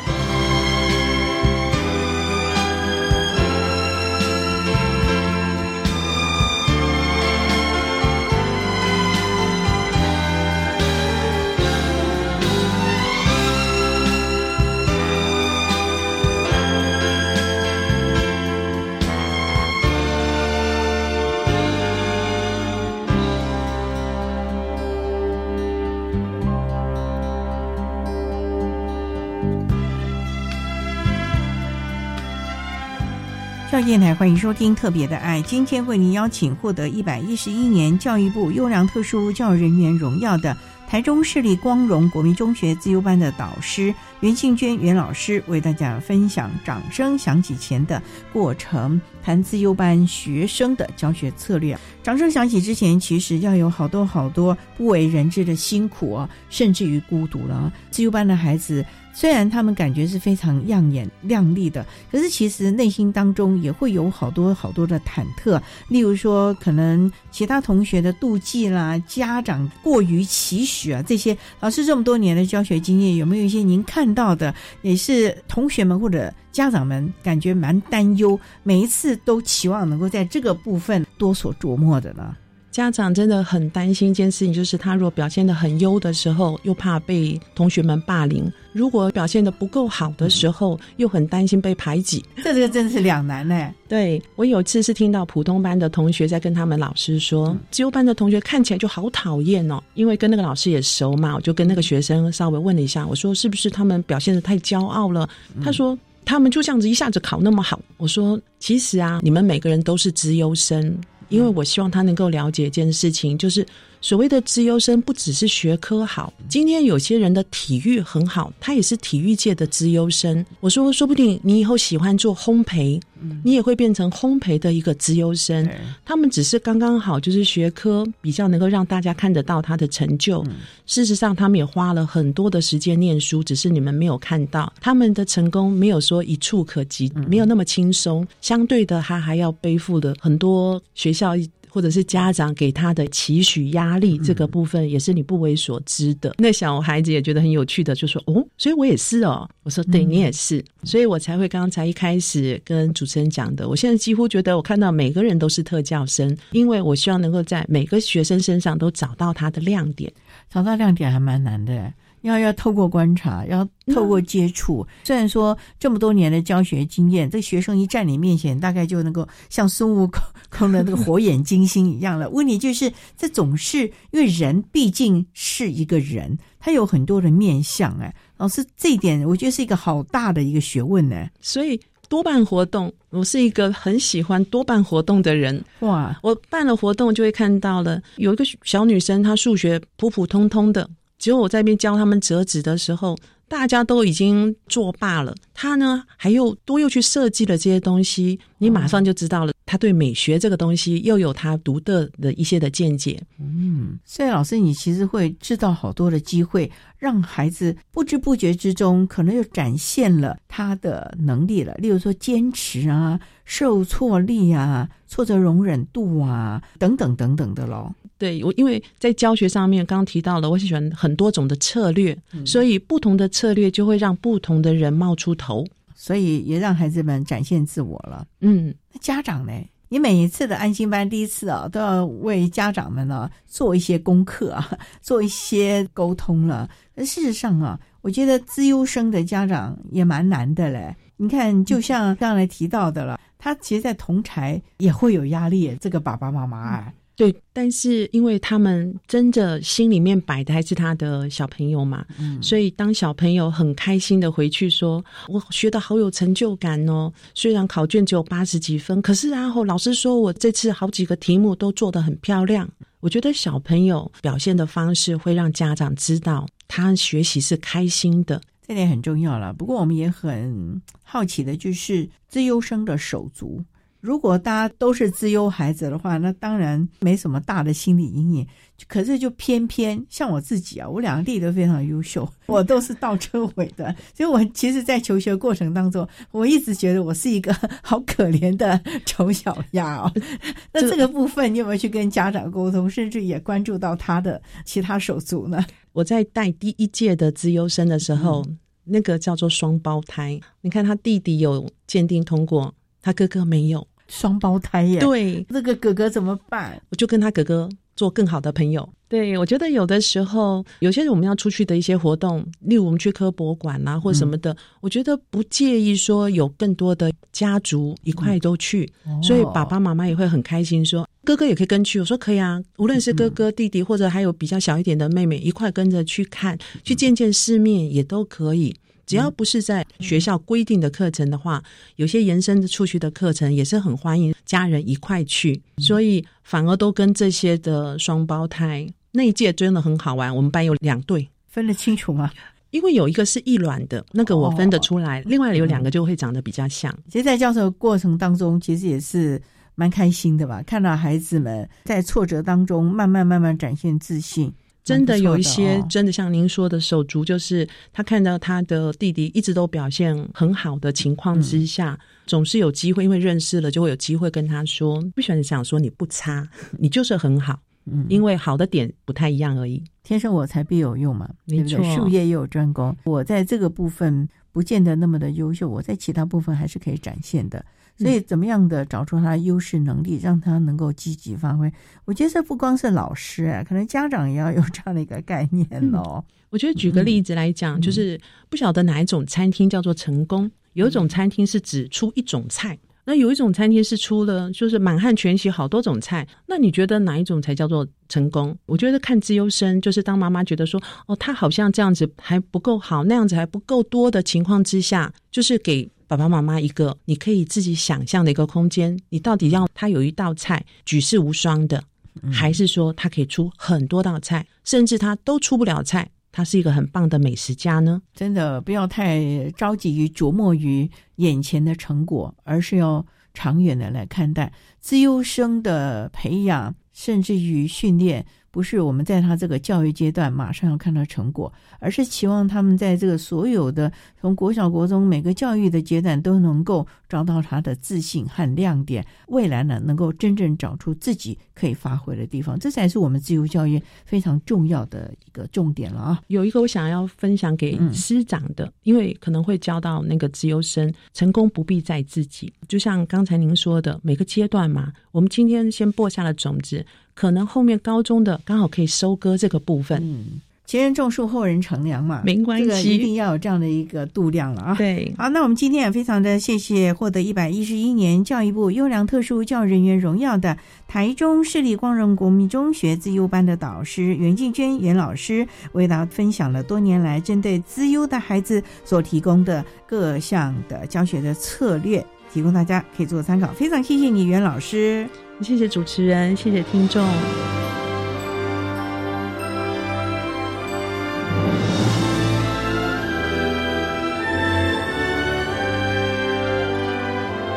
电台欢迎收听《特别的爱》，今天为您邀请获得一百一十一年教育部优良特殊教育人员荣耀的台中市立光荣国民中学自由班的导师袁庆娟袁老师，为大家分享掌声响起前的过程，谈自由班学生的教学策略。掌声响起之前，其实要有好多好多不为人知的辛苦啊，甚至于孤独了。自由班的孩子。虽然他们感觉是非常亮眼亮丽的，可是其实内心当中也会有好多好多的忐忑。例如说，可能其他同学的妒忌啦，家长过于期许啊，这些老师这么多年的教学经验，有没有一些您看到的，也是同学们或者家长们感觉蛮担忧，每一次都期望能够在这个部分多所琢磨的呢？家长真的很担心一件事情，就是他如果表现的很优的时候，又怕被同学们霸凌；如果表现的不够好的时候，又很担心被排挤。这这个真的是两难呢。对我有一次是听到普通班的同学在跟他们老师说，自由班的同学看起来就好讨厌哦，因为跟那个老师也熟嘛，我就跟那个学生稍微问了一下，我说是不是他们表现的太骄傲了？他说他们就这样子一下子考那么好。我说其实啊，你们每个人都是资优生。因为我希望他能够了解一件事情，就是所谓的资优生不只是学科好，今天有些人的体育很好，他也是体育界的资优生。我说，说不定你以后喜欢做烘焙，你也会变成烘焙的一个资优生。他们只是刚刚好，就是学科比较能够让大家看得到他的成就。事实上，他们也花了很多的时间念书，只是你们没有看到他们的成功，没有说一触可及，没有那么轻松。相对的，他还要背负的很多学校。或者是家长给他的期许压力，这个部分也是你不为所知的。那小孩子也觉得很有趣的，就说：“哦，所以我也是哦。”我说：“对你也是。”所以我才会刚才一开始跟主持人讲的。我现在几乎觉得我看到每个人都是特教生，因为我希望能够在每个学生身上都找到他的亮点。找到亮点还蛮难的。要要透过观察，要透过接触。虽然说这么多年的教学经验，这学生一站你面前，大概就能够像孙悟空的那个火眼金睛一样了。问题就是，这总是因为人毕竟是一个人，他有很多的面相。哎，老师，这一点我觉得是一个好大的一个学问呢。所以多办活动，我是一个很喜欢多办活动的人。哇，我办了活动就会看到了，有一个小女生，她数学普普通通的。结果我在那边教他们折纸的时候，大家都已经作罢了。他呢，还又多又去设计了这些东西，你马上就知道了，他对美学这个东西又有他独特的一些的见解。嗯，所以老师，你其实会制造好多的机会，让孩子不知不觉之中，可能又展现了他的能力了。例如说，坚持啊，受挫力啊，挫折容忍度啊，等等等等的喽。对我，因为在教学上面，刚刚提到了，我喜欢很多种的策略，所以不同的策略就会让不同的人冒出头，所以也让孩子们展现自我了。嗯，那家长呢？你每一次的安心班第一次啊，都要为家长们呢做一些功课啊，做一些沟通了。那事实上啊，我觉得资优生的家长也蛮难的嘞。你看，就像刚才提到的了，他其实，在同台也会有压力。这个爸爸妈妈啊。对，但是因为他们真的心里面摆的还是他的小朋友嘛，所以当小朋友很开心的回去说：“我学的好有成就感哦，虽然考卷只有八十几分，可是然后老师说我这次好几个题目都做得很漂亮。”我觉得小朋友表现的方式会让家长知道他学习是开心的，这点很重要了。不过我们也很好奇的就是自优生的手足。如果大家都是自优孩子的话，那当然没什么大的心理阴影。可是就偏偏像我自己啊，我两个弟都非常优秀，我都是倒车尾的。所以，我其实，在求学过程当中，我一直觉得我是一个好可怜的丑小鸭哦。那这个部分，你有没有去跟家长沟通，甚至也关注到他的其他手足呢？我在带第一届的自优生的时候，那个叫做双胞胎。你看，他弟弟有鉴定通过，他哥哥没有。双胞胎耶，对，那个哥哥怎么办？我就跟他哥哥做更好的朋友。对，我觉得有的时候，有些我们要出去的一些活动，例如我们去科博馆啊，或什么的，我觉得不介意说有更多的家族一块都去，所以爸爸妈妈也会很开心，说哥哥也可以跟去。我说可以啊，无论是哥哥、弟弟，或者还有比较小一点的妹妹，一块跟着去看，去见见世面也都可以。只要不是在学校规定的课程的话，有些延伸的出去的课程也是很欢迎家人一块去，所以反而都跟这些的双胞胎那一届真的很好玩。我们班有两对，分得清楚吗？因为有一个是异卵的，那个我分得出来，另外有两个就会长得比较像。其实，在教授过程当中，其实也是蛮开心的吧？看到孩子们在挫折当中慢慢慢慢展现自信。真的有一些真的像您说的手足，就是他看到他的弟弟一直都表现很好的情况之下，总是有机会，因为认识了就会有机会跟他说，不喜欢想说你不差，你就是很好，嗯，因为好的点不太一样而已。天生我材必有用嘛，没错，术业也有专攻。我在这个部分不见得那么的优秀，我在其他部分还是可以展现的。所以，怎么样的找出他的优势能力，让他能够积极发挥？我觉得这不光是老师，可能家长也要有这样的一个概念哦。我觉得举个例子来讲，就是不晓得哪一种餐厅叫做成功。有一种餐厅是只出一种菜，那有一种餐厅是出了就是满汉全席好多种菜。那你觉得哪一种才叫做成功？我觉得看自优生，就是当妈妈觉得说，哦，他好像这样子还不够好，那样子还不够多的情况之下，就是给。爸爸妈妈一个你可以自己想象的一个空间。你到底要他有一道菜举世无双的，还是说他可以出很多道菜，甚至他都出不了菜？他是一个很棒的美食家呢。真的不要太着急于琢磨于眼前的成果，而是要长远的来看待。自优生的培养，甚至于训练。不是我们在他这个教育阶段马上要看到成果，而是期望他们在这个所有的从国小、国中每个教育的阶段都能够找到他的自信和亮点，未来呢能够真正找出自己可以发挥的地方，这才是我们自由教育非常重要的一个重点了啊！有一个我想要分享给师长的，因为可能会教到那个自由生，成功不必在自己，就像刚才您说的，每个阶段嘛，我们今天先播下了种子。可能后面高中的刚好可以收割这个部分。嗯，前人种树，后人乘凉嘛，没关系，一定要有这样的一个度量了啊。对，好，那我们今天也非常的谢谢获得一百一十一年教育部优良特殊教育人员荣耀的台中市立光荣国民中学资优班的导师袁静娟袁老师，为大家分享了多年来针对资优的孩子所提供的各项的教学的策略，提供大家可以做参考。非常谢谢你，袁老师。谢谢主持人，谢谢听众。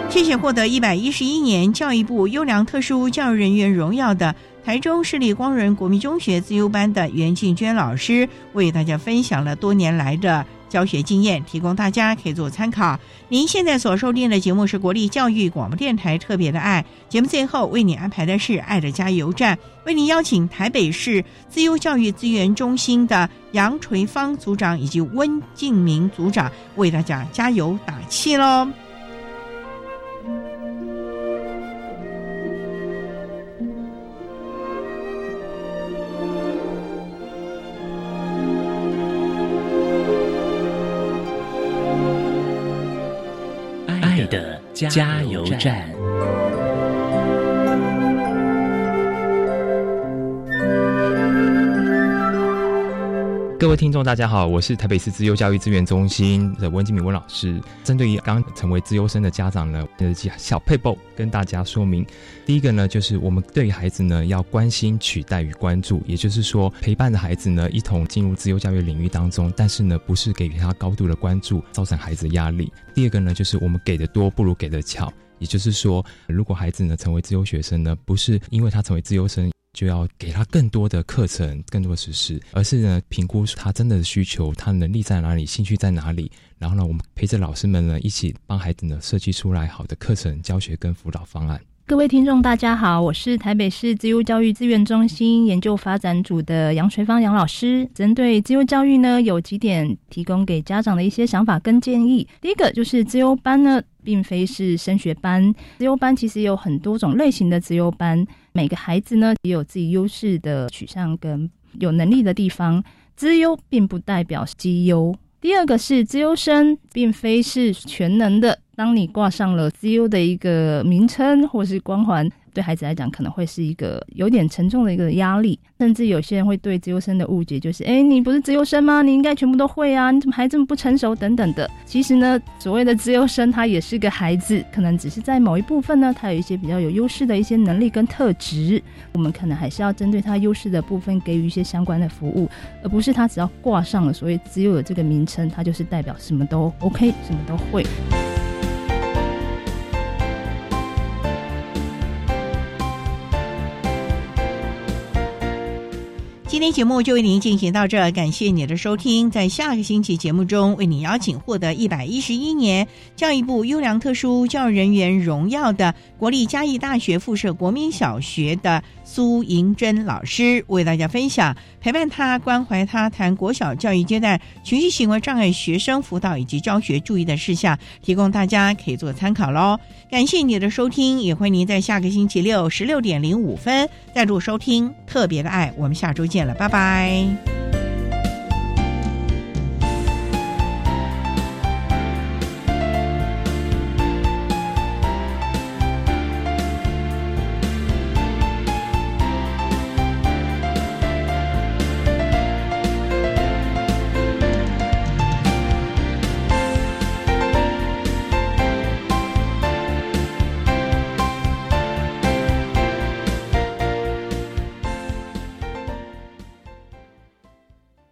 谢谢获得一百一十一年教育部优良特殊教育人员荣耀的台中市立光仁国民中学自优班的袁静娟老师，为大家分享了多年来的。教学经验提供大家可以做参考。您现在所收听的节目是国立教育广播电台特别的爱节目，最后为你安排的是爱的加油站，为您邀请台北市自由教育资源中心的杨垂芳组长以及温敬明组长为大家加油打气喽。加油站。各位听众，大家好，我是台北市自由教育资源中心的温金敏温老师。针对于刚成为自由生的家长呢，呃，小配报跟大家说明。第一个呢，就是我们对孩子呢要关心、取代与关注，也就是说陪伴着孩子呢一同进入自由教育领域当中，但是呢不是给予他高度的关注，造成孩子压力。第二个呢，就是我们给的多不如给的巧，也就是说，如果孩子呢成为自由学生呢，不是因为他成为自由生。就要给他更多的课程、更多的实施，而是呢评估他真的需求，他能力在哪里，兴趣在哪里，然后呢，我们陪着老师们呢一起帮孩子呢设计出来好的课程、教学跟辅导方案。各位听众，大家好，我是台北市自由教育资源中心研究发展组的杨垂芳杨老师。针对自由教育呢，有几点提供给家长的一些想法跟建议。第一个就是自由班呢，并非是升学班，自由班其实有很多种类型的自由班，每个孩子呢也有自己优势的取向跟有能力的地方。资优并不代表绩优。第二个是资优生，并非是全能的。当你挂上了自优的一个名称或是光环。对孩子来讲，可能会是一个有点沉重的一个压力，甚至有些人会对自由生的误解就是：哎，你不是自由生吗？你应该全部都会啊？你怎么还这么不成熟？等等的。其实呢，所谓的自由生，他也是个孩子，可能只是在某一部分呢，他有一些比较有优势的一些能力跟特质，我们可能还是要针对他优势的部分给予一些相关的服务，而不是他只要挂上了所谓自由的这个名称，他就是代表什么都 OK，什么都会。今天节目就为您进行到这，感谢你的收听。在下个星期节目中，为你邀请获得一百一十一年教育部优良特殊教育人员荣耀的国立嘉义大学附设国民小学的。苏银珍老师为大家分享，陪伴他、关怀他，谈国小教育阶段情绪行为障碍学生辅导以及教学注意的事项，提供大家可以做参考喽。感谢你的收听，也欢迎您在下个星期六十六点零五分再度收听特别的爱。我们下周见好了拜拜。